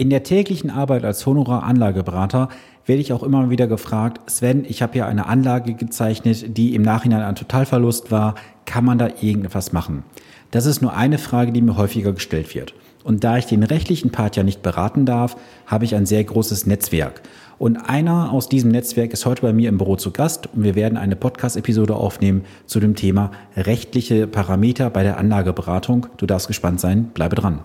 In der täglichen Arbeit als Honorar-Anlageberater werde ich auch immer wieder gefragt, Sven, ich habe hier eine Anlage gezeichnet, die im Nachhinein ein Totalverlust war. Kann man da irgendetwas machen? Das ist nur eine Frage, die mir häufiger gestellt wird. Und da ich den rechtlichen Part ja nicht beraten darf, habe ich ein sehr großes Netzwerk. Und einer aus diesem Netzwerk ist heute bei mir im Büro zu Gast und wir werden eine Podcast-Episode aufnehmen zu dem Thema rechtliche Parameter bei der Anlageberatung. Du darfst gespannt sein, bleibe dran.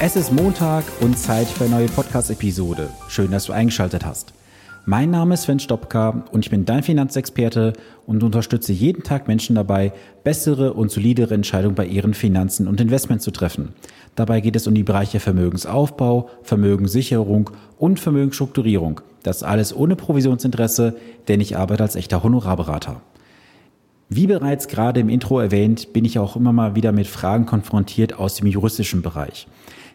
Es ist Montag und Zeit für eine neue Podcast-Episode. Schön, dass du eingeschaltet hast. Mein Name ist Sven Stopka und ich bin dein Finanzexperte und unterstütze jeden Tag Menschen dabei, bessere und solidere Entscheidungen bei ihren Finanzen und Investments zu treffen. Dabei geht es um die Bereiche Vermögensaufbau, Vermögenssicherung und Vermögensstrukturierung. Das alles ohne Provisionsinteresse, denn ich arbeite als echter Honorarberater. Wie bereits gerade im Intro erwähnt, bin ich auch immer mal wieder mit Fragen konfrontiert aus dem juristischen Bereich.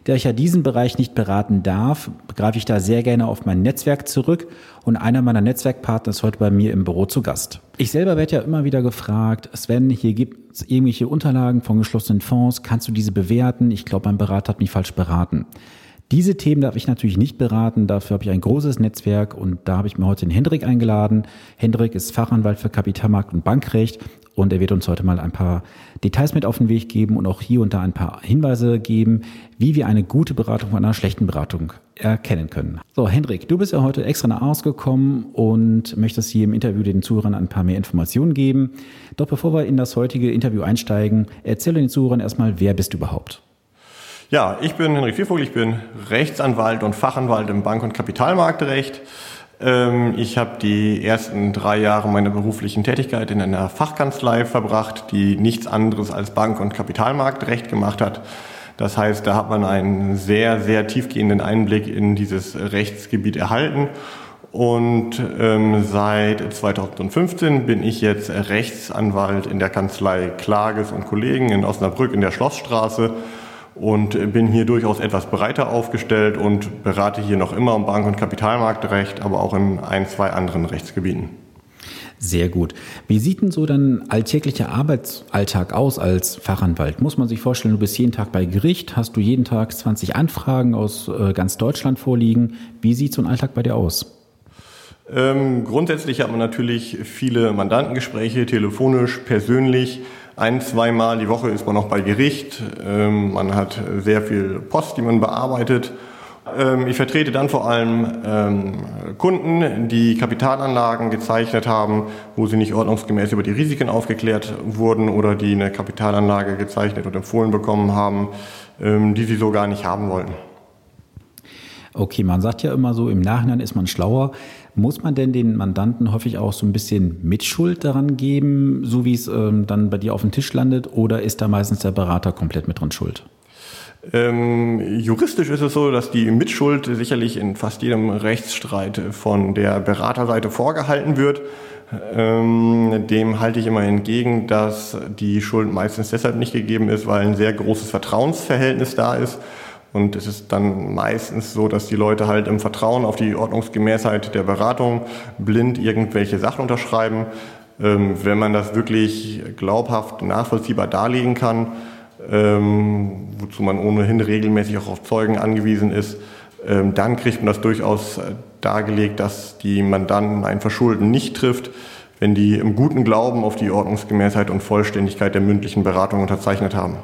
Da ich ja diesen Bereich nicht beraten darf, greife ich da sehr gerne auf mein Netzwerk zurück und einer meiner Netzwerkpartner ist heute bei mir im Büro zu Gast. Ich selber werde ja immer wieder gefragt, Sven, hier gibt es irgendwelche Unterlagen von geschlossenen Fonds, kannst du diese bewerten? Ich glaube, mein Berater hat mich falsch beraten. Diese Themen darf ich natürlich nicht beraten, dafür habe ich ein großes Netzwerk und da habe ich mir heute den Hendrik eingeladen. Hendrik ist Fachanwalt für Kapitalmarkt und Bankrecht und er wird uns heute mal ein paar Details mit auf den Weg geben und auch hier und da ein paar Hinweise geben, wie wir eine gute Beratung von einer schlechten Beratung erkennen können. So, Hendrik, du bist ja heute extra nach ausgekommen und möchtest hier im Interview den Zuhörern ein paar mehr Informationen geben. Doch bevor wir in das heutige Interview einsteigen, erzähle den Zuhörern erstmal, wer bist du überhaupt? Ja, ich bin Henrik Viervogel, ich bin Rechtsanwalt und Fachanwalt im Bank- und Kapitalmarktrecht. Ähm, ich habe die ersten drei Jahre meiner beruflichen Tätigkeit in einer Fachkanzlei verbracht, die nichts anderes als Bank- und Kapitalmarktrecht gemacht hat. Das heißt, da hat man einen sehr, sehr tiefgehenden Einblick in dieses Rechtsgebiet erhalten. Und ähm, seit 2015 bin ich jetzt Rechtsanwalt in der Kanzlei Klages und Kollegen in Osnabrück in der Schlossstraße und bin hier durchaus etwas breiter aufgestellt und berate hier noch immer um Bank- und Kapitalmarktrecht, aber auch in ein, zwei anderen Rechtsgebieten. Sehr gut. Wie sieht denn so dein alltäglicher Arbeitsalltag aus als Fachanwalt? Muss man sich vorstellen, du bist jeden Tag bei Gericht, hast du jeden Tag 20 Anfragen aus äh, ganz Deutschland vorliegen. Wie sieht so ein Alltag bei dir aus? Ähm, grundsätzlich hat man natürlich viele Mandantengespräche, telefonisch, persönlich. Ein, zweimal die Woche ist man noch bei Gericht. Ähm, man hat sehr viel Post, die man bearbeitet. Ähm, ich vertrete dann vor allem ähm, Kunden, die Kapitalanlagen gezeichnet haben, wo sie nicht ordnungsgemäß über die Risiken aufgeklärt wurden oder die eine Kapitalanlage gezeichnet und empfohlen bekommen haben, die sie so gar nicht haben wollten. Okay, man sagt ja immer so, im Nachhinein ist man schlauer. Muss man denn den Mandanten häufig auch so ein bisschen Mitschuld daran geben, so wie es ähm, dann bei dir auf dem Tisch landet, oder ist da meistens der Berater komplett mit dran schuld? Ähm, juristisch ist es so, dass die Mitschuld sicherlich in fast jedem Rechtsstreit von der Beraterseite vorgehalten wird. Ähm, dem halte ich immer entgegen, dass die Schuld meistens deshalb nicht gegeben ist, weil ein sehr großes Vertrauensverhältnis da ist und es ist dann meistens so, dass die Leute halt im Vertrauen auf die Ordnungsgemäßheit der Beratung blind irgendwelche Sachen unterschreiben. Ähm, wenn man das wirklich glaubhaft nachvollziehbar darlegen kann, ähm, wozu man ohnehin regelmäßig auch auf Zeugen angewiesen ist, ähm, dann kriegt man das durchaus dargelegt, dass die Mandanten ein Verschulden nicht trifft, wenn die im guten Glauben auf die Ordnungsgemäßheit und Vollständigkeit der mündlichen Beratung unterzeichnet haben.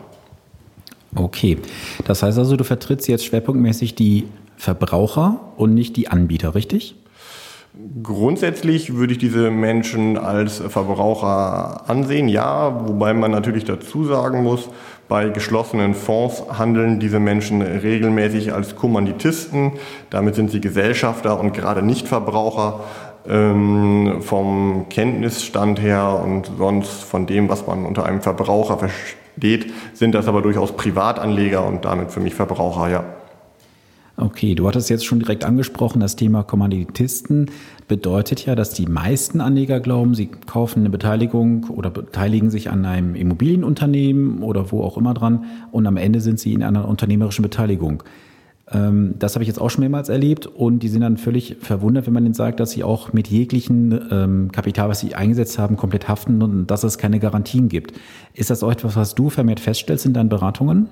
Okay, das heißt also, du vertrittst jetzt schwerpunktmäßig die Verbraucher und nicht die Anbieter, richtig? Grundsätzlich würde ich diese Menschen als Verbraucher ansehen, ja, wobei man natürlich dazu sagen muss, bei geschlossenen Fonds handeln diese Menschen regelmäßig als Kommanditisten, damit sind sie Gesellschafter und gerade nicht Verbraucher. Ähm, vom Kenntnisstand her und sonst von dem, was man unter einem Verbraucher versteht, sind das aber durchaus Privatanleger und damit für mich Verbraucher, ja. Okay, du hattest jetzt schon direkt angesprochen, das Thema Kommanditisten bedeutet ja, dass die meisten Anleger glauben, sie kaufen eine Beteiligung oder beteiligen sich an einem Immobilienunternehmen oder wo auch immer dran und am Ende sind sie in einer unternehmerischen Beteiligung. Ähm, das habe ich jetzt auch schon mehrmals erlebt und die sind dann völlig verwundert, wenn man ihnen sagt, dass sie auch mit jeglichen ähm, Kapital, was sie eingesetzt haben, komplett haften und dass es keine Garantien gibt. Ist das auch etwas, was du vermehrt feststellst in deinen Beratungen?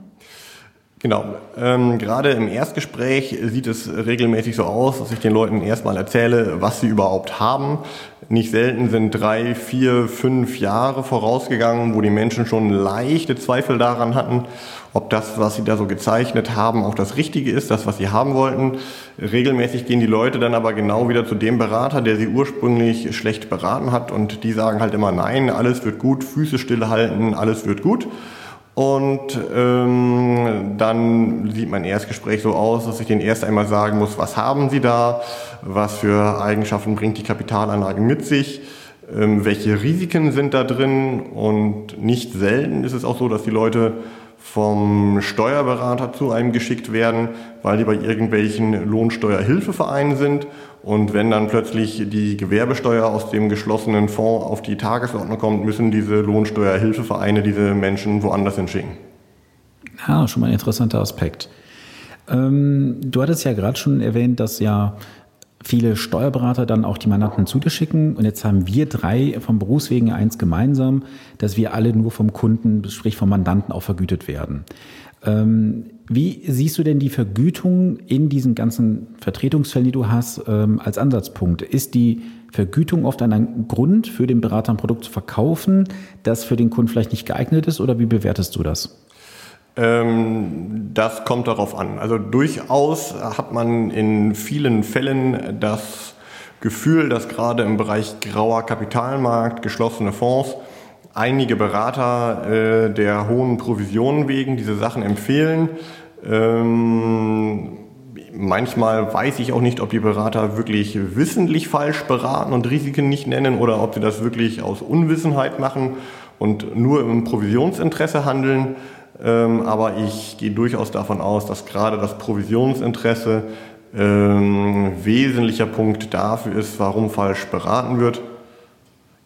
Genau. Ähm, gerade im Erstgespräch sieht es regelmäßig so aus, dass ich den Leuten erstmal erzähle, was sie überhaupt haben. Nicht selten sind drei, vier, fünf Jahre vorausgegangen, wo die Menschen schon leichte Zweifel daran hatten, ob das, was sie da so gezeichnet haben, auch das Richtige ist, das, was sie haben wollten. Regelmäßig gehen die Leute dann aber genau wieder zu dem Berater, der sie ursprünglich schlecht beraten hat und die sagen halt immer, nein, alles wird gut, Füße stillhalten, alles wird gut. Und ähm, dann sieht mein Erstgespräch so aus, dass ich den erst einmal sagen muss, was haben Sie da, was für Eigenschaften bringt die Kapitalanlage mit sich, ähm, welche Risiken sind da drin? Und nicht selten ist es auch so, dass die Leute vom Steuerberater zu einem geschickt werden, weil die bei irgendwelchen Lohnsteuerhilfevereinen sind. Und wenn dann plötzlich die Gewerbesteuer aus dem geschlossenen Fonds auf die Tagesordnung kommt, müssen diese Lohnsteuerhilfevereine diese Menschen woanders hinschicken. Ja, schon mal ein interessanter Aspekt. Ähm, du hattest ja gerade schon erwähnt, dass ja viele Steuerberater dann auch die Mandanten zu dir schicken. Und jetzt haben wir drei vom Berufswegen eins gemeinsam, dass wir alle nur vom Kunden, sprich vom Mandanten auch vergütet werden. Ähm, wie siehst du denn die Vergütung in diesen ganzen Vertretungsfällen, die du hast, ähm, als Ansatzpunkt? Ist die Vergütung oft ein Grund für den Berater ein Produkt zu verkaufen, das für den Kunden vielleicht nicht geeignet ist oder wie bewertest du das? Ähm, das kommt darauf an. Also durchaus hat man in vielen Fällen das Gefühl, dass gerade im Bereich grauer Kapitalmarkt, geschlossene Fonds, einige Berater äh, der hohen Provisionen wegen diese Sachen empfehlen. Ähm, manchmal weiß ich auch nicht, ob die Berater wirklich wissentlich falsch beraten und Risiken nicht nennen oder ob sie das wirklich aus Unwissenheit machen und nur im Provisionsinteresse handeln. Ähm, aber ich gehe durchaus davon aus, dass gerade das Provisionsinteresse ähm, wesentlicher Punkt dafür ist, warum falsch beraten wird.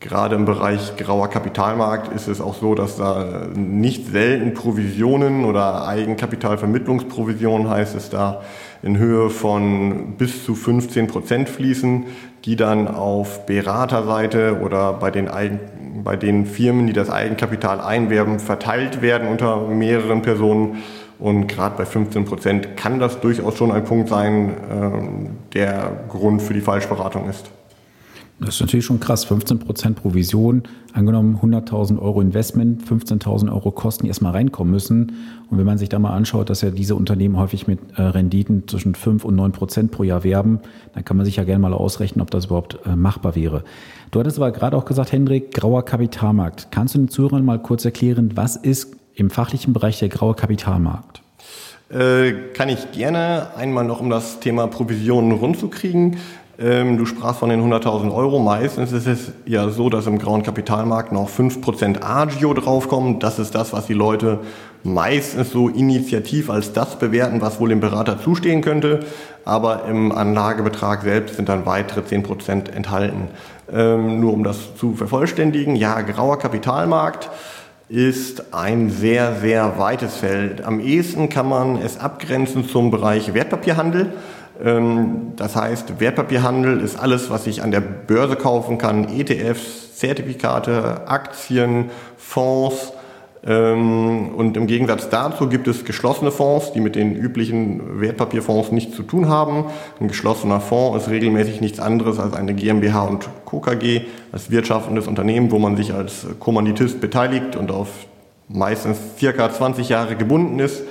Gerade im Bereich grauer Kapitalmarkt ist es auch so, dass da nicht selten Provisionen oder Eigenkapitalvermittlungsprovisionen heißt es da in Höhe von bis zu 15 Prozent fließen, die dann auf Beraterseite oder bei den, Eigen, bei den Firmen, die das Eigenkapital einwerben, verteilt werden unter mehreren Personen. Und gerade bei 15 Prozent kann das durchaus schon ein Punkt sein, äh, der Grund für die Falschberatung ist. Das ist natürlich schon krass. 15 Prozent Provision, angenommen 100.000 Euro Investment, 15.000 Euro Kosten, die erstmal reinkommen müssen. Und wenn man sich da mal anschaut, dass ja diese Unternehmen häufig mit äh, Renditen zwischen 5 und 9 Prozent pro Jahr werben, dann kann man sich ja gerne mal ausrechnen, ob das überhaupt äh, machbar wäre. Du hattest aber gerade auch gesagt, Hendrik, grauer Kapitalmarkt. Kannst du den Zuhörern mal kurz erklären, was ist im fachlichen Bereich der graue Kapitalmarkt? Äh, kann ich gerne einmal noch, um das Thema Provisionen rundzukriegen. Ähm, du sprachst von den 100.000 Euro. Meistens ist es ja so, dass im grauen Kapitalmarkt noch 5% Agio draufkommen. Das ist das, was die Leute meistens so initiativ als das bewerten, was wohl dem Berater zustehen könnte. Aber im Anlagebetrag selbst sind dann weitere 10% enthalten. Ähm, nur um das zu vervollständigen. Ja, grauer Kapitalmarkt ist ein sehr, sehr weites Feld. Am ehesten kann man es abgrenzen zum Bereich Wertpapierhandel. Ähm, das heißt, Wertpapierhandel ist alles, was ich an der Börse kaufen kann, ETFs, Zertifikate, Aktien, Fonds. Ähm, und im Gegensatz dazu gibt es geschlossene Fonds, die mit den üblichen Wertpapierfonds nichts zu tun haben. Ein geschlossener Fonds ist regelmäßig nichts anderes als eine GmbH und Co. KG, als wirtschaftendes Unternehmen, wo man sich als Kommanditist beteiligt und auf meistens circa 20 Jahre gebunden ist.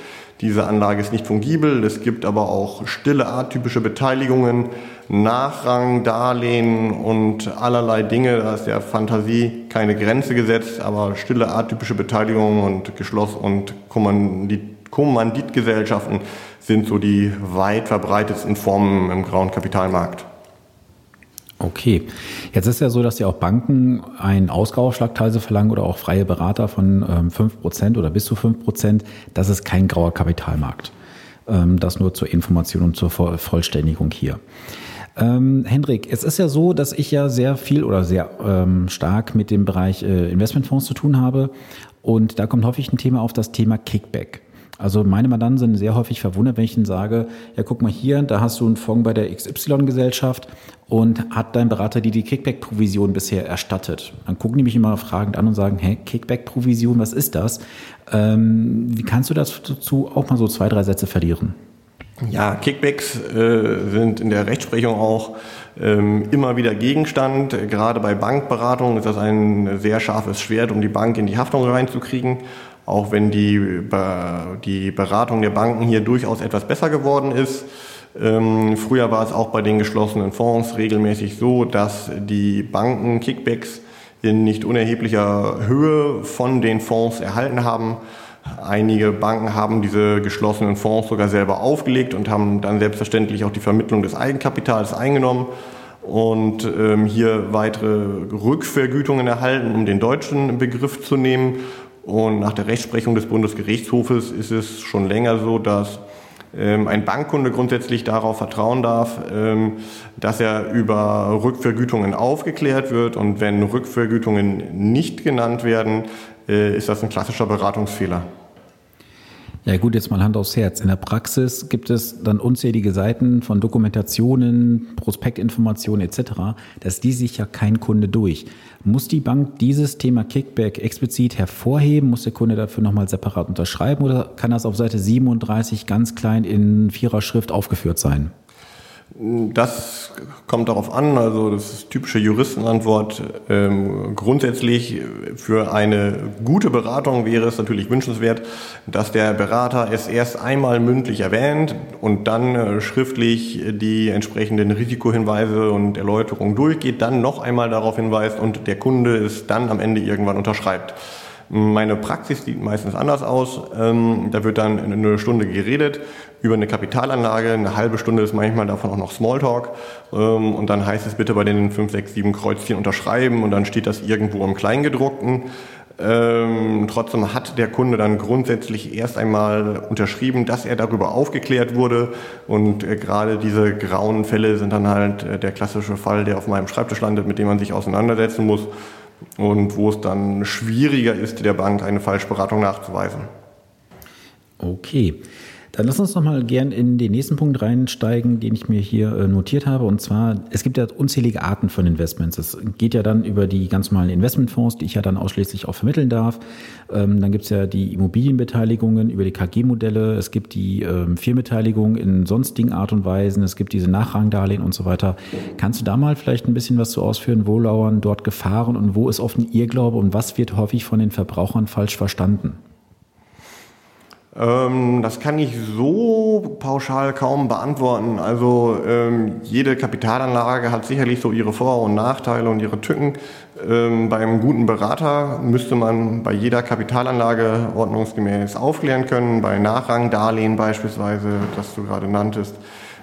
Diese Anlage ist nicht fungibel. Es gibt aber auch stille atypische Beteiligungen, Nachrang, Darlehen und allerlei Dinge. Da ist der Fantasie keine Grenze gesetzt, aber stille atypische Beteiligungen und Geschloss- und Kommandit Kommanditgesellschaften sind so die weit verbreitetsten Formen im grauen Kapitalmarkt. Okay. Jetzt ist ja so, dass ja auch Banken einen Ausgauaufschlag teilweise verlangen oder auch freie Berater von ähm, 5% oder bis zu 5%. Das ist kein grauer Kapitalmarkt. Ähm, das nur zur Information und zur Vollständigung hier. Ähm, Hendrik, es ist ja so, dass ich ja sehr viel oder sehr ähm, stark mit dem Bereich äh, Investmentfonds zu tun habe. Und da kommt häufig ein Thema auf das Thema Kickback. Also meine Mandanten sind sehr häufig verwundert, wenn ich ihnen sage, ja guck mal hier, da hast du einen Fonds bei der XY-Gesellschaft und hat dein Berater dir die Kickback-Provision bisher erstattet. Dann gucken die mich immer fragend an und sagen, hä, Kickback-Provision, was ist das? Ähm, wie kannst du dazu auch mal so zwei, drei Sätze verlieren? Ja, Kickbacks äh, sind in der Rechtsprechung auch ähm, immer wieder Gegenstand. Gerade bei Bankberatungen ist das ein sehr scharfes Schwert, um die Bank in die Haftung reinzukriegen. Auch wenn die, die Beratung der Banken hier durchaus etwas besser geworden ist. Ähm, früher war es auch bei den geschlossenen Fonds regelmäßig so, dass die Banken Kickbacks in nicht unerheblicher Höhe von den Fonds erhalten haben. Einige Banken haben diese geschlossenen Fonds sogar selber aufgelegt und haben dann selbstverständlich auch die Vermittlung des Eigenkapitals eingenommen und ähm, hier weitere Rückvergütungen erhalten, um den deutschen Begriff zu nehmen. Und nach der Rechtsprechung des Bundesgerichtshofes ist es schon länger so, dass ähm, ein Bankkunde grundsätzlich darauf vertrauen darf, ähm, dass er über Rückvergütungen aufgeklärt wird. Und wenn Rückvergütungen nicht genannt werden, äh, ist das ein klassischer Beratungsfehler. Ja gut, jetzt mal Hand aufs Herz. In der Praxis gibt es dann unzählige Seiten von Dokumentationen, Prospektinformationen etc. Das liest sich ja kein Kunde durch. Muss die Bank dieses Thema Kickback explizit hervorheben? Muss der Kunde dafür nochmal separat unterschreiben oder kann das auf Seite 37 ganz klein in vierer Schrift aufgeführt sein? Das kommt darauf an, also das ist typische Juristenantwort. Ähm, grundsätzlich für eine gute Beratung wäre es natürlich wünschenswert, dass der Berater es erst einmal mündlich erwähnt und dann äh, schriftlich die entsprechenden Risikohinweise und Erläuterungen durchgeht, dann noch einmal darauf hinweist und der Kunde es dann am Ende irgendwann unterschreibt. Meine Praxis sieht meistens anders aus. Ähm, da wird dann eine Stunde geredet über eine Kapitalanlage. Eine halbe Stunde ist manchmal davon auch noch Smalltalk. Ähm, und dann heißt es bitte bei den 5, 6, 7 Kreuzchen unterschreiben und dann steht das irgendwo im Kleingedruckten. Ähm, trotzdem hat der Kunde dann grundsätzlich erst einmal unterschrieben, dass er darüber aufgeklärt wurde. Und äh, gerade diese grauen Fälle sind dann halt äh, der klassische Fall, der auf meinem Schreibtisch landet, mit dem man sich auseinandersetzen muss und wo es dann schwieriger ist, der Bank eine Falschberatung nachzuweisen. Okay. Dann lass uns noch mal gern in den nächsten Punkt reinsteigen, den ich mir hier äh, notiert habe. Und zwar, es gibt ja unzählige Arten von Investments. Es geht ja dann über die ganz normalen Investmentfonds, die ich ja dann ausschließlich auch vermitteln darf. Ähm, dann gibt es ja die Immobilienbeteiligungen über die KG-Modelle. Es gibt die ähm, Firmenbeteiligung in sonstigen Art und Weisen. Es gibt diese Nachrangdarlehen und so weiter. Kannst du da mal vielleicht ein bisschen was zu ausführen? Wo lauern dort Gefahren und wo ist oft ein Irrglaube und was wird häufig von den Verbrauchern falsch verstanden? Ähm, das kann ich so pauschal kaum beantworten. Also ähm, jede Kapitalanlage hat sicherlich so ihre Vor- und Nachteile und ihre Tücken. Ähm, beim guten Berater müsste man bei jeder Kapitalanlage ordnungsgemäß aufklären können. Bei Nachrangdarlehen beispielsweise, das du gerade nanntest,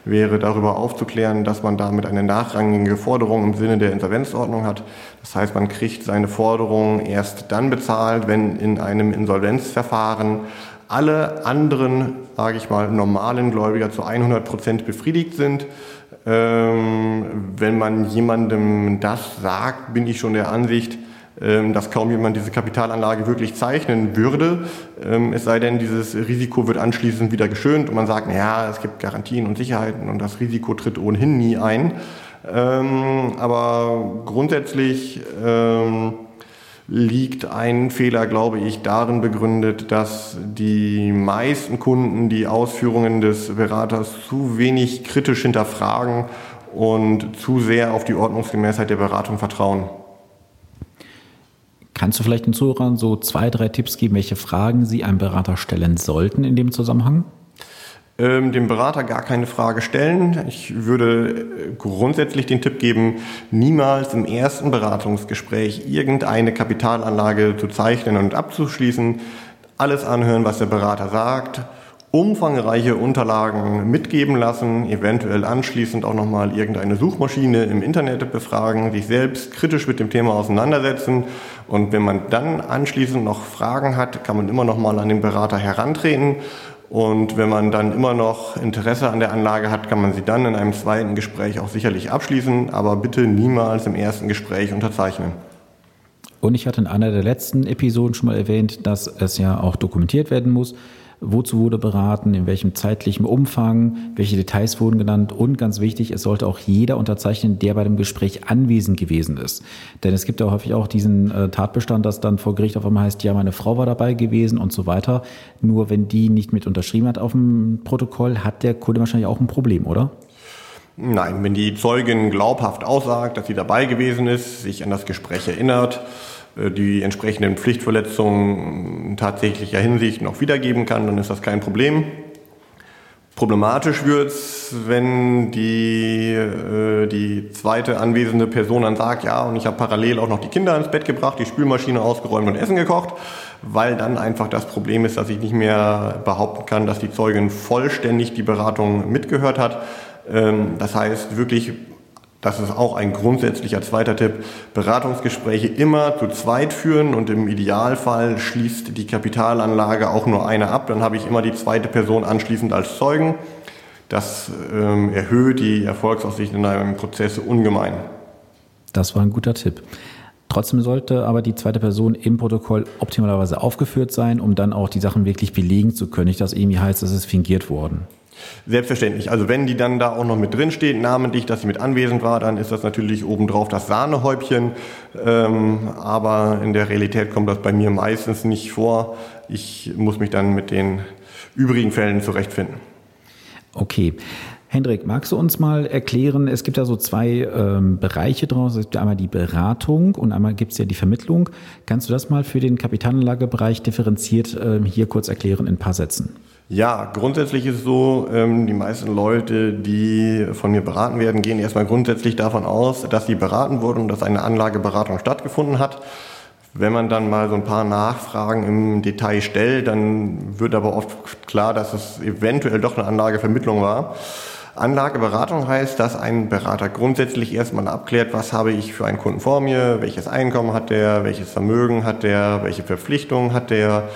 wäre darüber aufzuklären, dass man damit eine nachrangige Forderung im Sinne der Insolvenzordnung hat. Das heißt, man kriegt seine Forderung erst dann bezahlt, wenn in einem Insolvenzverfahren alle anderen, sage ich mal, normalen Gläubiger zu 100 Prozent befriedigt sind. Ähm, wenn man jemandem das sagt, bin ich schon der Ansicht, ähm, dass kaum jemand diese Kapitalanlage wirklich zeichnen würde. Ähm, es sei denn, dieses Risiko wird anschließend wieder geschönt und man sagt, ja, es gibt Garantien und Sicherheiten und das Risiko tritt ohnehin nie ein. Ähm, aber grundsätzlich ähm, liegt ein Fehler, glaube ich, darin begründet, dass die meisten Kunden die Ausführungen des Beraters zu wenig kritisch hinterfragen und zu sehr auf die Ordnungsgemäßheit der Beratung vertrauen. Kannst du vielleicht den Zuhörern so zwei, drei Tipps geben, welche Fragen sie einem Berater stellen sollten in dem Zusammenhang? Ähm, dem Berater gar keine Frage stellen. Ich würde äh, grundsätzlich den Tipp geben, niemals im ersten Beratungsgespräch irgendeine Kapitalanlage zu zeichnen und abzuschließen. Alles anhören, was der Berater sagt, umfangreiche Unterlagen mitgeben lassen, eventuell anschließend auch nochmal irgendeine Suchmaschine im Internet befragen, sich selbst kritisch mit dem Thema auseinandersetzen und wenn man dann anschließend noch Fragen hat, kann man immer nochmal an den Berater herantreten Und wenn man dann immer noch Interesse an der Anlage hat, kann man sie dann in einem zweiten Gespräch auch sicherlich abschließen, aber bitte niemals im ersten Gespräch unterzeichnen. Und ich hatte in einer der letzten Episoden schon mal erwähnt, dass es ja auch dokumentiert werden muss wozu wurde beraten, in welchem zeitlichen Umfang, welche Details wurden genannt und ganz wichtig, es sollte auch jeder unterzeichnen, der bei dem Gespräch anwesend gewesen ist. Denn es gibt ja häufig auch diesen äh, Tatbestand, dass dann vor Gericht auf einmal heißt, ja, meine Frau war dabei gewesen und so weiter. Nur wenn die nicht mit unterschrieben hat auf dem Protokoll, hat der Kunde wahrscheinlich auch ein Problem, oder? Nein, wenn die Zeugin glaubhaft aussagt, dass sie dabei gewesen ist, sich an das Gespräch erinnert, die entsprechenden Pflichtverletzungen in tatsächlicher Hinsicht noch wiedergeben kann, dann ist das kein Problem. Problematisch wird's, wenn die, äh, die zweite anwesende Person dann sagt, ja, und ich habe parallel auch noch die Kinder ins Bett gebracht, die Spülmaschine ausgeräumt und Essen gekocht, weil dann einfach das Problem ist, dass ich nicht mehr behaupten kann, dass die Zeugin vollständig die Beratung mitgehört hat. Ähm, das heißt, wirklich das ist auch ein grundsätzlicher zweiter Tipp. Beratungsgespräche immer zu zweit führen und im Idealfall schließt die Kapitalanlage auch nur eine ab. Dann habe ich immer die zweite Person anschließend als Zeugen. Das ähm, erhöht die Erfolgsaussichten in einem Prozess ungemein. Das war ein guter Tipp. Trotzdem sollte aber die zweite Person im Protokoll optimalerweise aufgeführt sein, um dann auch die Sachen wirklich belegen zu können. Nicht, dass irgendwie heißt, es ist fingiert worden. Selbstverständlich. Also wenn die dann da auch noch mit drin steht, namentlich, dass sie mit anwesend war, dann ist das natürlich obendrauf das Sahnehäubchen. Ähm, aber in der Realität kommt das bei mir meistens nicht vor. Ich muss mich dann mit den übrigen Fällen zurechtfinden. Okay. Hendrik, magst du uns mal erklären, es gibt ja so zwei ähm, Bereiche draus. Es gibt einmal die Beratung und einmal gibt es ja die Vermittlung. Kannst du das mal für den Kapitalanlagebereich differenziert ähm, hier kurz erklären in ein paar Sätzen? Ja, grundsätzlich ist es so, ähm, die meisten Leute, die von mir beraten werden, gehen erstmal grundsätzlich davon aus, dass sie beraten wurden und dass eine Anlageberatung stattgefunden hat. Wenn man dann mal so ein paar Nachfragen im Detail stellt, dann wird aber oft klar, dass es eventuell doch eine Anlagevermittlung war. Anlageberatung heißt, dass ein Berater grundsätzlich erstmal abklärt, was habe ich für einen Kunden vor mir, welches Einkommen hat der, welches Vermögen hat der, welche Verpflichtungen hat der,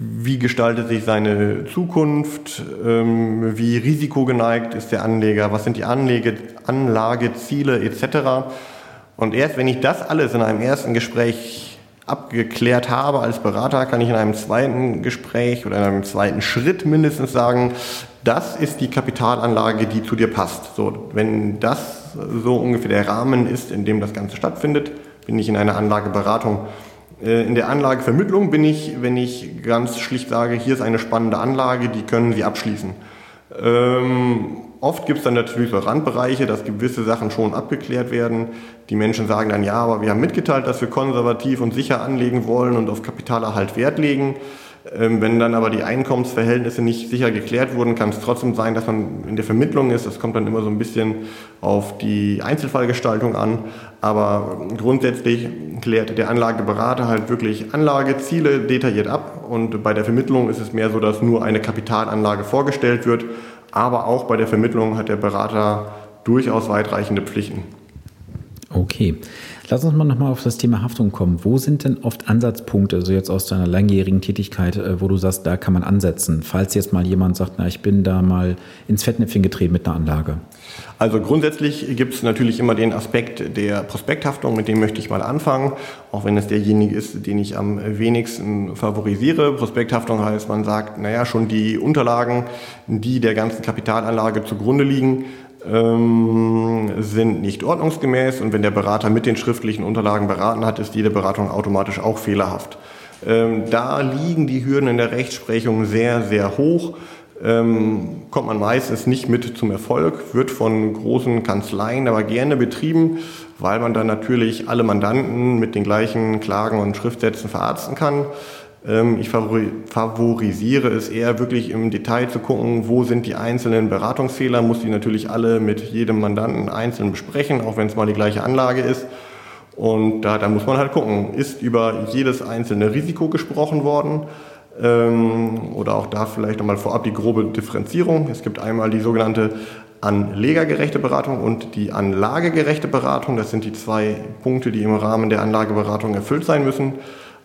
wie gestaltet sich seine Zukunft? Ähm, wie risikogeneigt ist der Anleger? Was sind die Anlege, Anlageziele etc.? Und erst wenn ich das alles in einem ersten Gespräch abgeklärt habe als Berater, kann ich in einem zweiten Gespräch oder in einem zweiten Schritt mindestens sagen, das ist die Kapitalanlage, die zu dir passt. So, wenn das so ungefähr der Rahmen ist, in dem das Ganze stattfindet, bin ich in einer Anlageberatung in der Anlagevermittlung bin ich, wenn ich ganz schlicht sage, hier ist eine spannende Anlage, die können Sie abschließen. Ähm, oft gibt es dann natürlich so Randbereiche, dass gewisse Sachen schon abgeklärt werden. Die Menschen sagen dann, ja, aber wir haben mitgeteilt, dass wir konservativ und sicher anlegen wollen und auf Kapitalerhalt Wert legen. Ähm, wenn dann aber die Einkommensverhältnisse nicht sicher geklärt wurden, kann es trotzdem sein, dass man in der Vermittlung ist. Das kommt dann immer so ein bisschen auf die Einzelfallgestaltung an. Aber grundsätzlich klärt der Anlageberater halt wirklich Anlageziele detailliert ab. Und bei der Vermittlung ist es mehr so, dass nur eine Kapitalanlage vorgestellt wird. Aber auch bei der Vermittlung hat der Berater durchaus weitreichende Pflichten. Okay. Lass uns mal nochmal auf das Thema Haftung kommen. Wo sind denn oft Ansatzpunkte, also jetzt aus deiner langjährigen Tätigkeit, äh, wo du sagst, da kann man ansetzen, falls jetzt mal jemand sagt, na, ich bin da mal ins Fettnäpfchen getreten mit einer Anlage? Also grundsätzlich gibt es natürlich immer den Aspekt der Prospekthaftung, mit dem möchte ich mal anfangen, auch wenn es derjenige ist, den ich am wenigsten favorisiere. Prospekthaftung heißt, man sagt, naja, schon die Unterlagen, die der ganzen Kapitalanlage zugrunde liegen, ähm, sind nicht ordnungsgemäß und wenn der Berater mit den schriftlichen Unterlagen beraten hat, ist jede Beratung automatisch auch fehlerhaft. Ähm, da liegen die Hürden in der Rechtsprechung sehr, sehr hoch. Ähm, kommt man meistens nicht mit zum Erfolg, wird von großen Kanzleien aber gerne betrieben, weil man dann natürlich alle Mandanten mit den gleichen Klagen und Schriftsätzen verarzten kann. Ähm, ich favorisiere es eher wirklich im Detail zu gucken, wo sind die einzelnen Beratungsfehler, muss die natürlich alle mit jedem Mandanten einzeln besprechen, auch wenn es mal die gleiche Anlage ist. Und da, da muss man halt gucken, ist über jedes einzelne Risiko gesprochen worden ähm, oder auch da vielleicht nochmal vorab die grobe Differenzierung. Es gibt einmal die sogenannte anlegergerechte Beratung und die anlagegerechte Beratung. Das sind die zwei Punkte, die im Rahmen der Anlageberatung erfüllt sein müssen.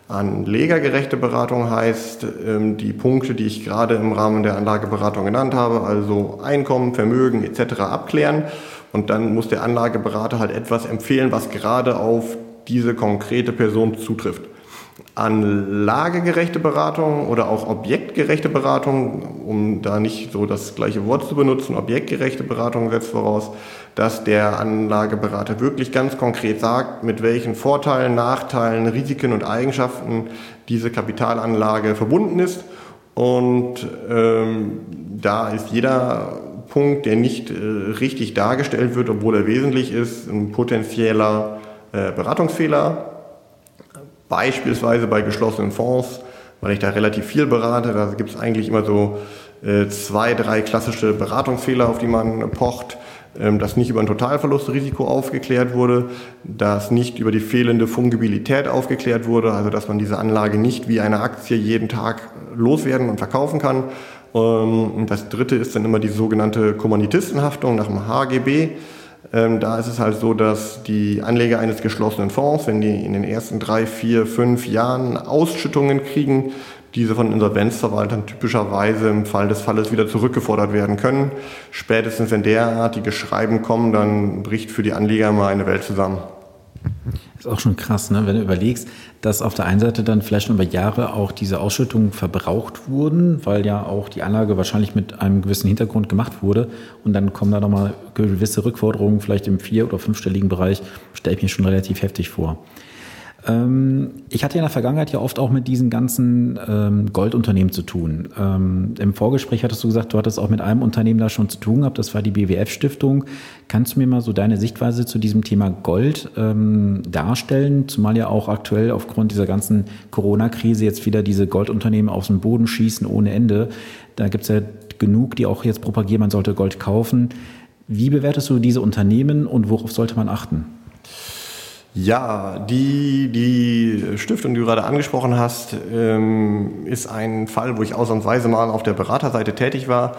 Anlegergerechte Beratung heißt ähm, die Punkte, die ich gerade im Rahmen der Anlageberatung genannt habe, also Einkommen, Vermögen etc. abklären. Und dann muss der Anlageberater halt etwas empfehlen, was gerade auf diese konkrete Person zutrifft. Anlagegerechte Beratung oder auch objektgerechte Beratung, um da nicht so das gleiche Wort zu benutzen, objektgerechte Beratung setzt voraus, dass der Anlageberater wirklich ganz konkret sagt, mit welchen Vorteilen, Nachteilen, Risiken und Eigenschaften diese Kapitalanlage verbunden ist. Und ähm, da ist jeder Punkt, der nicht äh, richtig dargestellt wird, obwohl er wesentlich ist, ein potenzieller äh, Beratungsfehler Beispielsweise bei geschlossenen Fonds, weil ich da relativ viel berate, da gibt es eigentlich immer so äh, zwei, drei klassische Beratungsfehler, auf die man pocht. Ähm, dass nicht über ein Totalverlustrisiko aufgeklärt wurde, dass nicht über die fehlende Fungibilität aufgeklärt wurde, also dass man diese Anlage nicht wie eine Aktie jeden Tag loswerden und verkaufen kann. Ähm, und das dritte ist dann immer die sogenannte Kommunitistenhaftung nach dem HGB. Ähm, da ist es halt so, dass die Anleger eines geschlossenen Fonds, wenn die in den ersten drei, vier, fünf Jahren Ausschüttungen kriegen, diese von Insolvenzverwaltern typischerweise im Fall des Falles wieder zurückgefordert werden können. Spätestens wenn derartige Schreiben kommen, dann bricht für die Anleger mal eine Welt zusammen. Ist auch schon krass, ne? wenn du überlegst, dass auf der einen Seite dann vielleicht schon über Jahre auch diese Ausschüttungen verbraucht wurden, weil ja auch die Anlage wahrscheinlich mit einem gewissen Hintergrund gemacht wurde und dann kommen da nochmal gewisse Rückforderungen, vielleicht im vier- oder fünfstelligen Bereich, stelle ich mir schon relativ heftig vor. Ähm, ich hatte in der Vergangenheit ja oft auch mit diesen ganzen ähm, Goldunternehmen zu tun. Ähm, Im Vorgespräch hattest du gesagt, du hattest auch mit einem Unternehmen da schon zu tun gehabt, das war die BWF-Stiftung. Kannst du mir mal so deine Sichtweise zu diesem Thema Gold ähm, darstellen? Zumal ja auch aktuell aufgrund dieser ganzen Corona-Krise jetzt wieder diese Goldunternehmen aus dem Boden schießen ohne Ende. Da gibt es ja genug, die auch jetzt propagieren, man sollte Gold kaufen. Wie bewertest du diese Unternehmen und worauf sollte man achten? Ja, die, die Stiftung, die du gerade angesprochen hast, ähm, ist ein Fall, wo ich ausnahmsweise mal auf der Beraterseite tätig war,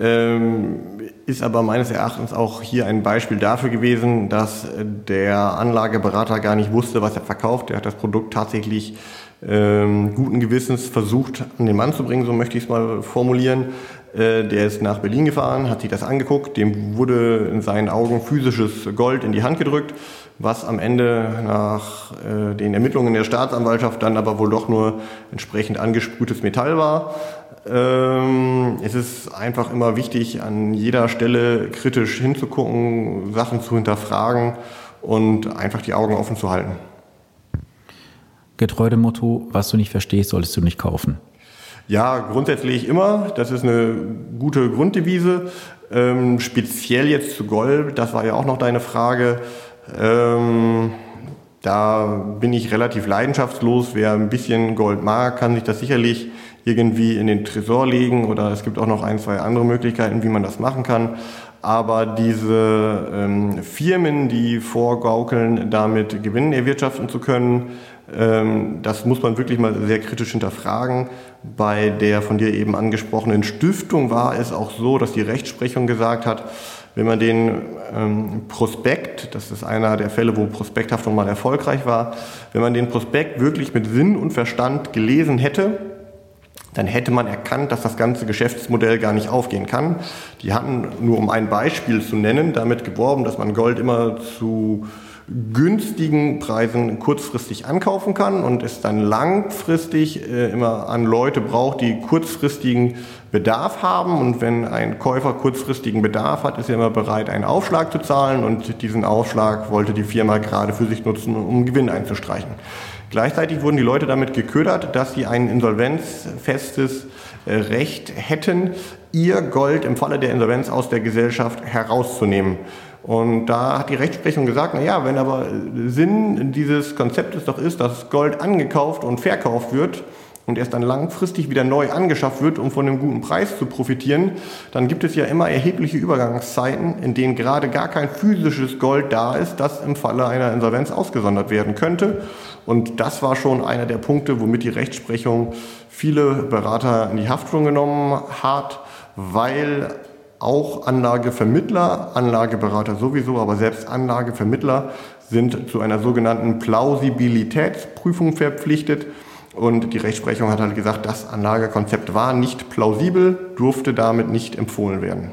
ähm, ist aber meines Erachtens auch hier ein Beispiel dafür gewesen, dass der Anlageberater gar nicht wusste, was er verkauft. Er hat das Produkt tatsächlich ähm, guten Gewissens versucht an den Mann zu bringen, so möchte ich es mal formulieren. Äh, der ist nach Berlin gefahren, hat sich das angeguckt, dem wurde in seinen Augen physisches Gold in die Hand gedrückt was am Ende nach äh, den Ermittlungen der Staatsanwaltschaft dann aber wohl doch nur entsprechend angesprühtes Metall war. Ähm, es ist einfach immer wichtig, an jeder Stelle kritisch hinzugucken, Sachen zu hinterfragen und einfach die Augen offen zu halten. Getreu dem Motto, was du nicht verstehst, solltest du nicht kaufen. Ja, grundsätzlich immer. Das ist eine gute Grunddevise. Ähm, speziell jetzt zu Gold, das war ja auch noch deine Frage. Ähm, da bin ich relativ leidenschaftslos. Wer ein bisschen Gold mag, kann sich das sicherlich irgendwie in den Tresor legen oder es gibt auch noch ein, zwei andere Möglichkeiten, wie man das machen kann. Aber diese ähm, Firmen, die vorgaukeln, damit Gewinn erwirtschaften zu können, ähm, das muss man wirklich mal sehr kritisch hinterfragen. Bei der von dir eben angesprochenen Stiftung war es auch so, dass die Rechtsprechung gesagt hat, wenn man den ähm, Prospekt, das ist einer der Fälle, wo Prospekthaftung mal erfolgreich war, wenn man den Prospekt wirklich mit Sinn und Verstand gelesen hätte, dann hätte man erkannt, dass das ganze Geschäftsmodell gar nicht aufgehen kann. Die hatten, nur um ein Beispiel zu nennen, damit geworben, dass man Gold immer zu günstigen Preisen kurzfristig ankaufen kann und es dann langfristig äh, immer an Leute braucht, die kurzfristigen Bedarf haben. Und wenn ein Käufer kurzfristigen Bedarf hat, ist er immer bereit, einen Aufschlag zu zahlen und diesen Aufschlag wollte die Firma gerade für sich nutzen, um Gewinn einzustreichen. Gleichzeitig wurden die Leute damit geködert, dass sie ein insolvenzfestes äh, Recht hätten, ihr Gold im Falle der Insolvenz aus der Gesellschaft herauszunehmen. Und da hat die Rechtsprechung gesagt, na ja, wenn aber Sinn dieses Konzeptes doch ist, dass Gold angekauft und verkauft wird und erst dann langfristig wieder neu angeschafft wird, um von einem guten Preis zu profitieren, dann gibt es ja immer erhebliche Übergangszeiten, in denen gerade gar kein physisches Gold da ist, das im Falle einer Insolvenz ausgesondert werden könnte. Und das war schon einer der Punkte, womit die Rechtsprechung viele Berater in die Haftung genommen hat, weil auch Anlagevermittler, Anlageberater sowieso, aber selbst Anlagevermittler sind zu einer sogenannten Plausibilitätsprüfung verpflichtet. Und die Rechtsprechung hat halt gesagt, das Anlagekonzept war nicht plausibel, durfte damit nicht empfohlen werden.